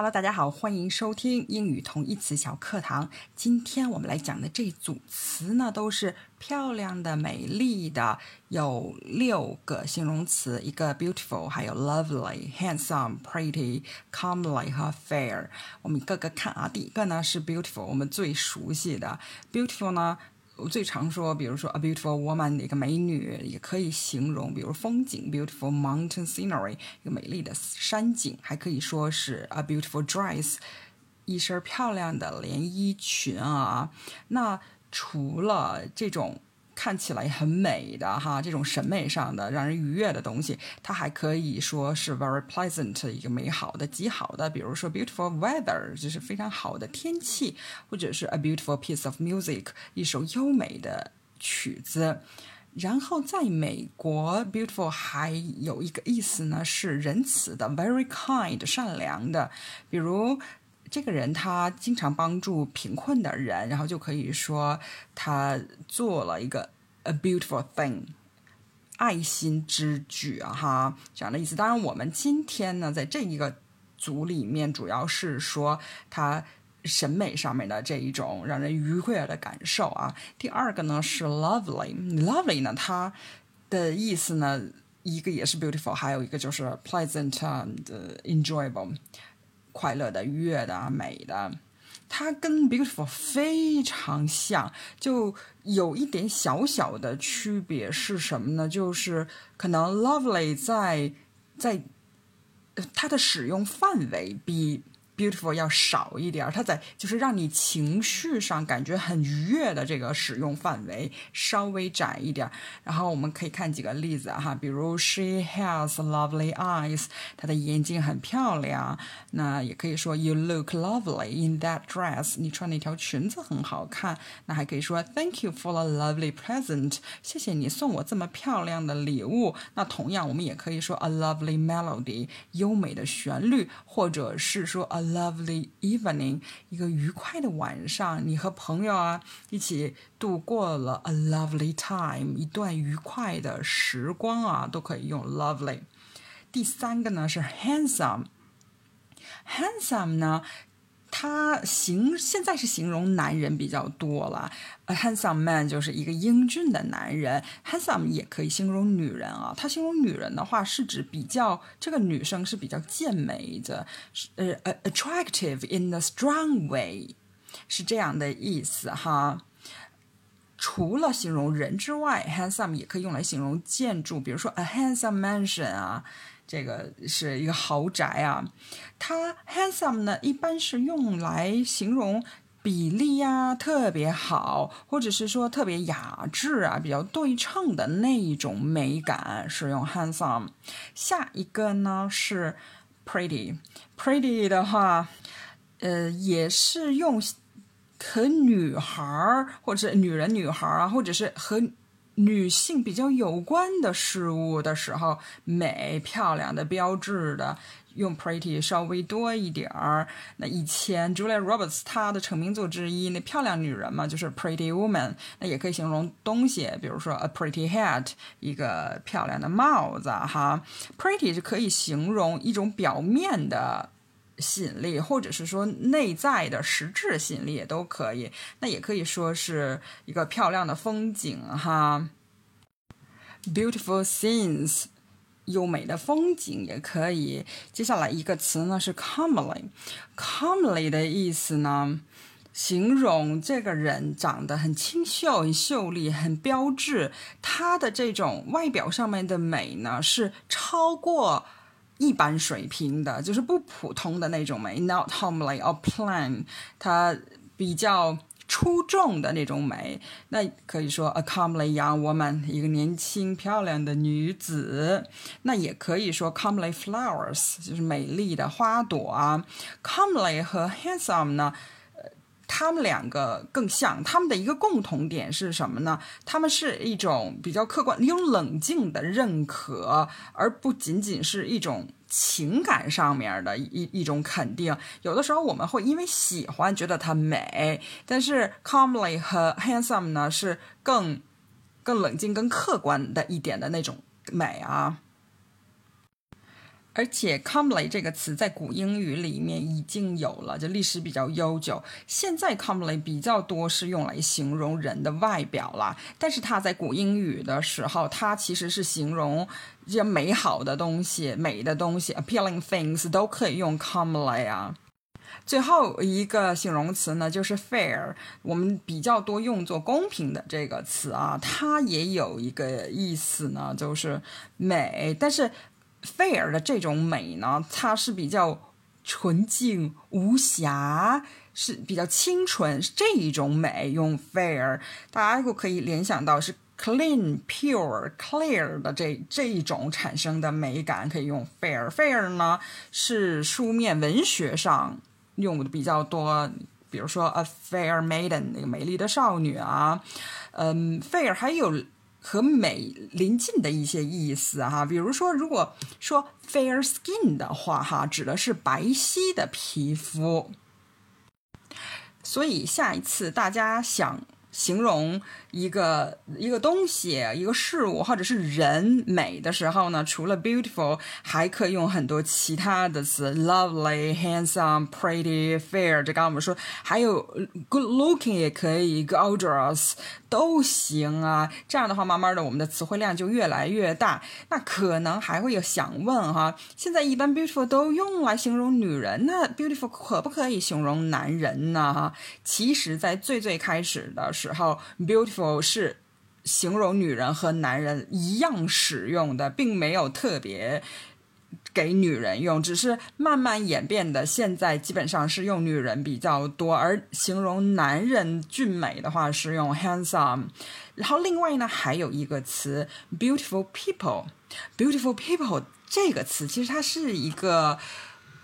Hello，大家好，欢迎收听英语同义词小课堂。今天我们来讲的这组词呢，都是漂亮的、美丽的，有六个形容词，一个 beautiful，还有 lovely、handsome、pretty、comely 和 fair。我们一个个看啊。第一个呢是 beautiful，我们最熟悉的 beautiful 呢。我最常说，比如说 a beautiful woman 一个美女，也可以形容，比如风景 beautiful mountain scenery 一个美丽的山景，还可以说是 a beautiful dress 一身漂亮的连衣裙啊。那除了这种。看起来很美的哈，这种审美上的让人愉悦的东西，它还可以说是 very pleasant 一个美好的、极好的。比如说 beautiful weather 就是非常好的天气，或者是 a beautiful piece of music 一首优美的曲子。然后在美国，beautiful 还有一个意思呢，是仁慈的，very kind 善良的。比如。这个人他经常帮助贫困的人，然后就可以说他做了一个 a beautiful thing，爱心之举啊哈，这样的意思。当然，我们今天呢，在这一个组里面，主要是说他审美上面的这一种让人愉快的感受啊。第二个呢是 lovely，lovely 呢，它的意思呢，一个也是 beautiful，还有一个就是 pleasant and enjoyable。快乐的、愉悦的、美的，它跟 beautiful 非常像，就有一点小小的区别是什么呢？就是可能 lovely 在在它的使用范围比。Beautiful 要少一点，它在就是让你情绪上感觉很愉悦的这个使用范围稍微窄一点。然后我们可以看几个例子哈，比如 She has lovely eyes，她的眼睛很漂亮。那也可以说 You look lovely in that dress，你穿那条裙子很好看。那还可以说 Thank you for a lovely present，谢谢你送我这么漂亮的礼物。那同样我们也可以说 A lovely melody，优美的旋律，或者是说 A Lovely evening，一个愉快的晚上，你和朋友啊一起度过了 a lovely time，一段愉快的时光啊，都可以用 lovely。第三个呢是 handsome，handsome 呢。它形现在是形容男人比较多了，a handsome man 就是一个英俊的男人，handsome 也可以形容女人啊。它形容女人的话，是指比较这个女生是比较健美的，呃，attractive in a strong way，是这样的意思哈。除了形容人之外，handsome 也可以用来形容建筑，比如说 a handsome mansion 啊。这个是一个豪宅啊，它 handsome 呢，一般是用来形容比例呀特别好，或者是说特别雅致啊，比较对称的那一种美感，是用 handsome。下一个呢是 pretty，pretty 的话，呃，也是用和女孩儿或者女人、女孩儿啊，或者是和。女性比较有关的事物的时候，美、漂亮的、标志的，用 pretty 稍微多一点儿。那以前 Julia Roberts 她的成名作之一，那漂亮女人嘛，就是 Pretty Woman。那也可以形容东西，比如说 a pretty hat，一个漂亮的帽子哈。Pretty 是可以形容一种表面的。吸引力，或者是说内在的实质吸引力也都可以。那也可以说是一个漂亮的风景哈，beautiful scenes，优美的风景也可以。接下来一个词呢是 comely，comely 的意思呢，形容这个人长得很清秀、很秀丽、很标致，他的这种外表上面的美呢是超过。一般水平的，就是不普通的那种美，not homely or plain，它比较出众的那种美。那可以说 a comely young woman，一个年轻漂亮的女子。那也可以说 comely flowers，就是美丽的花朵啊。comely 和 handsome 呢？他们两个更像，他们的一个共同点是什么呢？他们是一种比较客观、一种冷静的认可，而不仅仅是一种情感上面的一一种肯定。有的时候我们会因为喜欢觉得它美，但是 comely 和 handsome 呢是更更冷静、更客观的一点的那种美啊。而且 comely 这个词在古英语里面已经有了，就历史比较悠久。现在 comely 比较多是用来形容人的外表啦，但是它在古英语的时候，它其实是形容这些美好的东西、美的东西，appealing things 都可以用 comely 啊。最后一个形容词呢，就是 fair，我们比较多用作公平的这个词啊，它也有一个意思呢，就是美，但是。Fair 的这种美呢，它是比较纯净无瑕，是比较清纯这一种美。用 fair，大家就可以联想到是 clean、pure、clear 的这这一种产生的美感，可以用 fair。fair 呢是书面文学上用的比较多，比如说 a fair maiden 那个美丽的少女啊，嗯，fair 还有。和美临近的一些意思哈，比如说，如果说 fair skin 的话哈，指的是白皙的皮肤。所以下一次大家想。形容一个一个东西、一个事物或者是人美的时候呢，除了 beautiful，还可以用很多其他的词，lovely、handsome、pretty、fair。这刚刚我们说，还有 good looking 也可以，gorgeous 都行啊。这样的话，慢慢的我们的词汇量就越来越大。那可能还会有想问哈，现在一般 beautiful 都用来形容女人，那 beautiful 可不可以形容男人呢？哈，其实，在最最开始的。时候，beautiful 是形容女人和男人一样使用的，并没有特别给女人用，只是慢慢演变的。现在基本上是用女人比较多，而形容男人俊美的话是用 handsome。然后另外呢，还有一个词 beautiful people，beautiful people 这个词其实它是一个。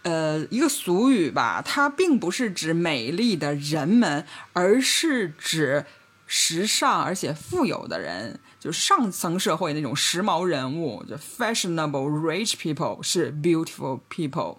呃，一个俗语吧，它并不是指美丽的人们，而是指时尚而且富有的人，就上层社会那种时髦人物，就 fashionable rich people 是 beautiful people。